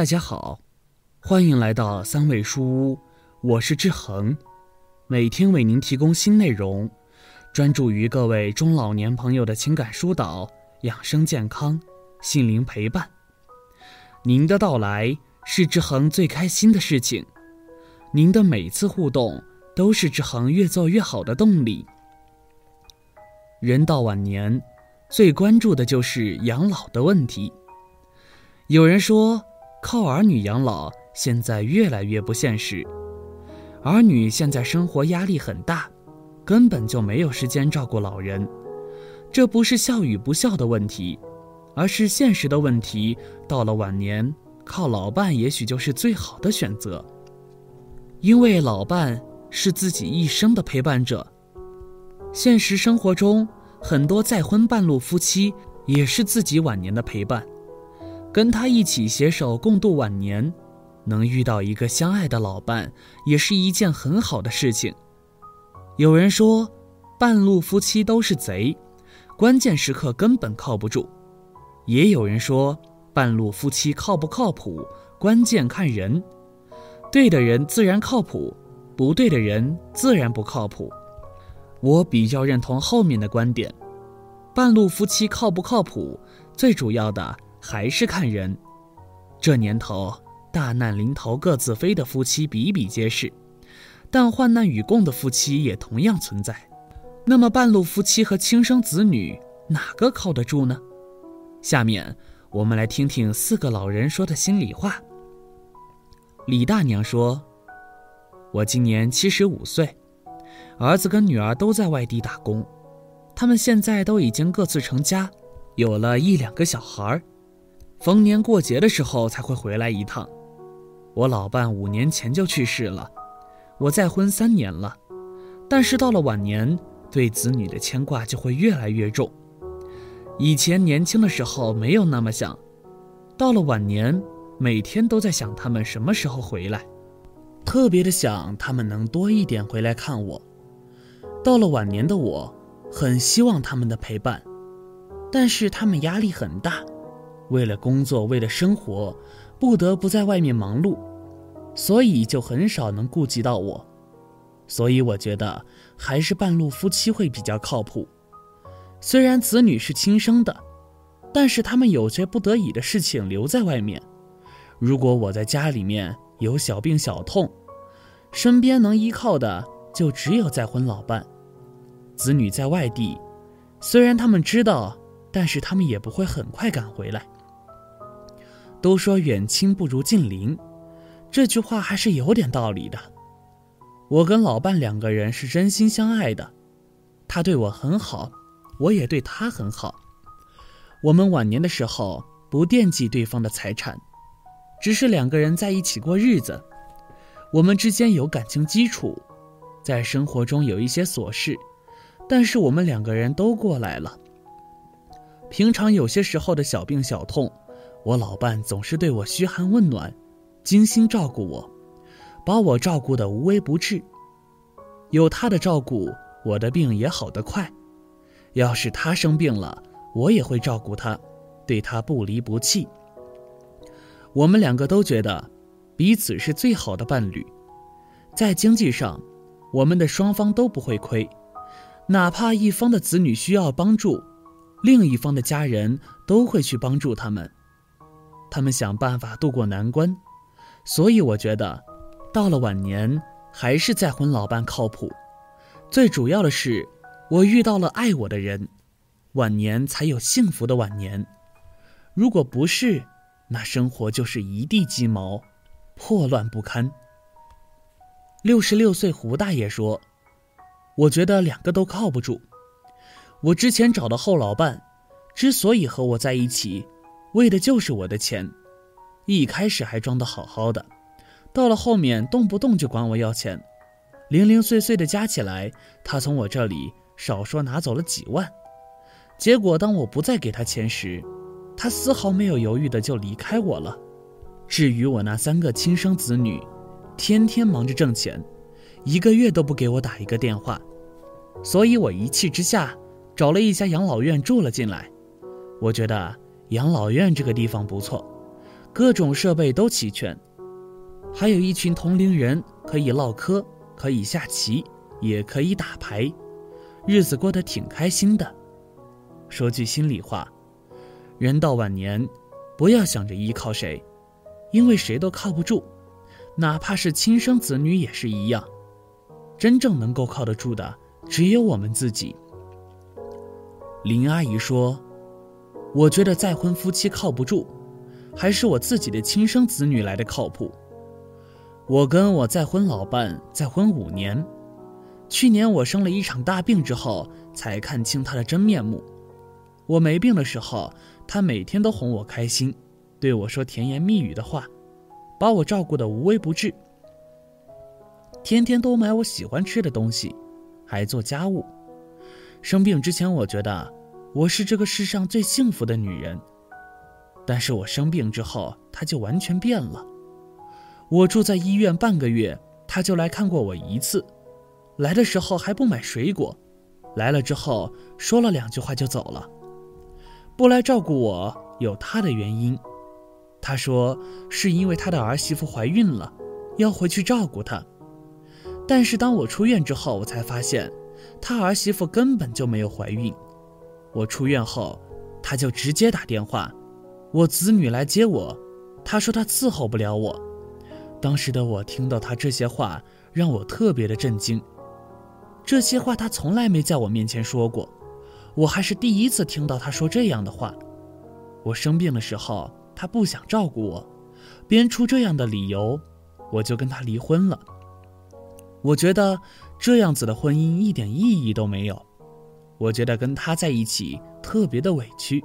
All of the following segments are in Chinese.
大家好，欢迎来到三味书屋，我是志恒，每天为您提供新内容，专注于各位中老年朋友的情感疏导、养生健康、心灵陪伴。您的到来是志恒最开心的事情，您的每次互动都是志恒越做越好的动力。人到晚年，最关注的就是养老的问题。有人说。靠儿女养老现在越来越不现实，儿女现在生活压力很大，根本就没有时间照顾老人。这不是孝与不孝的问题，而是现实的问题。到了晚年，靠老伴也许就是最好的选择，因为老伴是自己一生的陪伴者。现实生活中，很多再婚半路夫妻也是自己晚年的陪伴。跟他一起携手共度晚年，能遇到一个相爱的老伴，也是一件很好的事情。有人说，半路夫妻都是贼，关键时刻根本靠不住；也有人说，半路夫妻靠不靠谱，关键看人，对的人自然靠谱，不对的人自然不靠谱。我比较认同后面的观点，半路夫妻靠不靠谱，最主要的。还是看人，这年头大难临头各自飞的夫妻比比皆是，但患难与共的夫妻也同样存在。那么半路夫妻和亲生子女哪个靠得住呢？下面我们来听听四个老人说的心里话。李大娘说：“我今年七十五岁，儿子跟女儿都在外地打工，他们现在都已经各自成家，有了一两个小孩儿。”逢年过节的时候才会回来一趟。我老伴五年前就去世了，我再婚三年了，但是到了晚年，对子女的牵挂就会越来越重。以前年轻的时候没有那么想，到了晚年，每天都在想他们什么时候回来，特别的想他们能多一点回来看我。到了晚年的我，很希望他们的陪伴，但是他们压力很大。为了工作，为了生活，不得不在外面忙碌，所以就很少能顾及到我。所以我觉得还是半路夫妻会比较靠谱。虽然子女是亲生的，但是他们有些不得已的事情留在外面。如果我在家里面有小病小痛，身边能依靠的就只有再婚老伴。子女在外地，虽然他们知道，但是他们也不会很快赶回来。都说远亲不如近邻，这句话还是有点道理的。我跟老伴两个人是真心相爱的，他对我很好，我也对他很好。我们晚年的时候不惦记对方的财产，只是两个人在一起过日子。我们之间有感情基础，在生活中有一些琐事，但是我们两个人都过来了。平常有些时候的小病小痛。我老伴总是对我嘘寒问暖，精心照顾我，把我照顾得无微不至。有他的照顾，我的病也好得快。要是他生病了，我也会照顾他，对他不离不弃。我们两个都觉得彼此是最好的伴侣，在经济上，我们的双方都不会亏。哪怕一方的子女需要帮助，另一方的家人都会去帮助他们。他们想办法渡过难关，所以我觉得，到了晚年还是再婚老伴靠谱。最主要的是，我遇到了爱我的人，晚年才有幸福的晚年。如果不是，那生活就是一地鸡毛，破乱不堪。六十六岁胡大爷说：“我觉得两个都靠不住。我之前找的后老伴，之所以和我在一起。”为的就是我的钱，一开始还装得好好的，到了后面动不动就管我要钱，零零碎碎的加起来，他从我这里少说拿走了几万。结果当我不再给他钱时，他丝毫没有犹豫的就离开我了。至于我那三个亲生子女，天天忙着挣钱，一个月都不给我打一个电话，所以我一气之下找了一家养老院住了进来。我觉得。养老院这个地方不错，各种设备都齐全，还有一群同龄人可以唠嗑，可以下棋，也可以打牌，日子过得挺开心的。说句心里话，人到晚年，不要想着依靠谁，因为谁都靠不住，哪怕是亲生子女也是一样。真正能够靠得住的，只有我们自己。林阿姨说：“我觉得再婚夫妻靠不住，还是我自己的亲生子女来的靠谱。我跟我再婚老伴再婚五年，去年我生了一场大病之后，才看清他的真面目。我没病的时候，他每天都哄我开心，对我说甜言蜜语的话，把我照顾得无微不至。”天天都买我喜欢吃的东西，还做家务。生病之前，我觉得我是这个世上最幸福的女人。但是我生病之后，她就完全变了。我住在医院半个月，她就来看过我一次。来的时候还不买水果，来了之后说了两句话就走了。不来照顾我有她的原因，她说是因为她的儿媳妇怀孕了，要回去照顾她。但是当我出院之后，我才发现，他儿媳妇根本就没有怀孕。我出院后，他就直接打电话，我子女来接我，他说他伺候不了我。当时的我听到他这些话，让我特别的震惊。这些话他从来没在我面前说过，我还是第一次听到他说这样的话。我生病的时候，他不想照顾我，编出这样的理由，我就跟他离婚了。我觉得这样子的婚姻一点意义都没有，我觉得跟他在一起特别的委屈。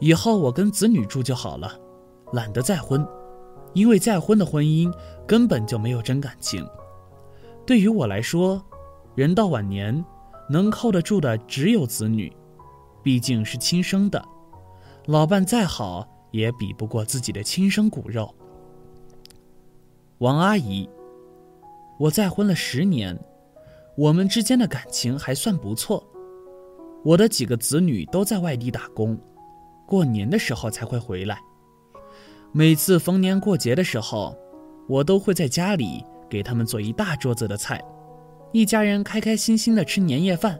以后我跟子女住就好了，懒得再婚，因为再婚的婚姻根本就没有真感情。对于我来说，人到晚年能靠得住的只有子女，毕竟是亲生的，老伴再好也比不过自己的亲生骨肉。王阿姨。我再婚了十年，我们之间的感情还算不错。我的几个子女都在外地打工，过年的时候才会回来。每次逢年过节的时候，我都会在家里给他们做一大桌子的菜，一家人开开心心的吃年夜饭。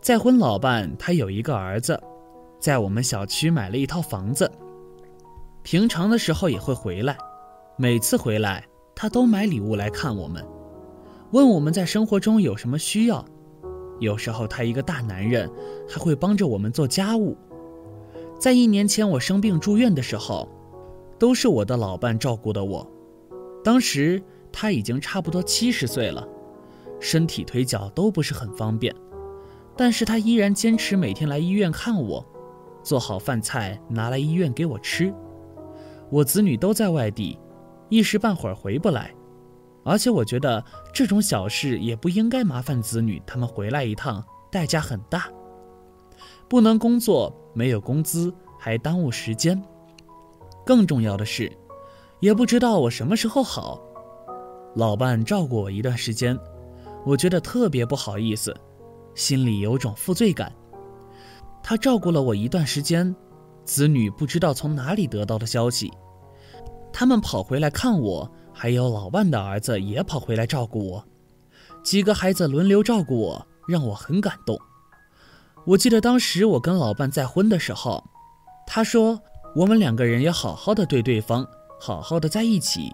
再婚老伴他有一个儿子，在我们小区买了一套房子，平常的时候也会回来，每次回来。他都买礼物来看我们，问我们在生活中有什么需要。有时候他一个大男人还会帮着我们做家务。在一年前我生病住院的时候，都是我的老伴照顾的我。当时他已经差不多七十岁了，身体腿脚都不是很方便，但是他依然坚持每天来医院看我，做好饭菜拿来医院给我吃。我子女都在外地。一时半会儿回不来，而且我觉得这种小事也不应该麻烦子女，他们回来一趟代价很大，不能工作，没有工资，还耽误时间。更重要的是，也不知道我什么时候好。老伴照顾我一段时间，我觉得特别不好意思，心里有种负罪感。他照顾了我一段时间，子女不知道从哪里得到的消息。他们跑回来看我，还有老伴的儿子也跑回来照顾我，几个孩子轮流照顾我，让我很感动。我记得当时我跟老伴再婚的时候，他说我们两个人要好好的对对方，好好的在一起，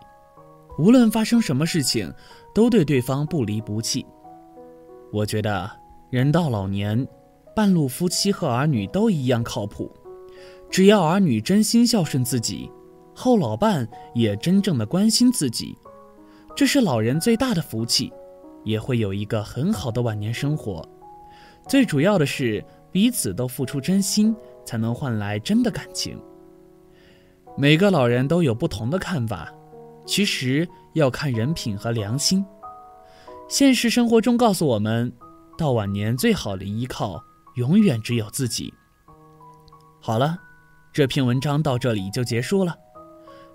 无论发生什么事情，都对对方不离不弃。我觉得人到老年，半路夫妻和儿女都一样靠谱，只要儿女真心孝顺自己。后老伴也真正的关心自己，这是老人最大的福气，也会有一个很好的晚年生活。最主要的是彼此都付出真心，才能换来真的感情。每个老人都有不同的看法，其实要看人品和良心。现实生活中告诉我们，到晚年最好的依靠永远只有自己。好了，这篇文章到这里就结束了。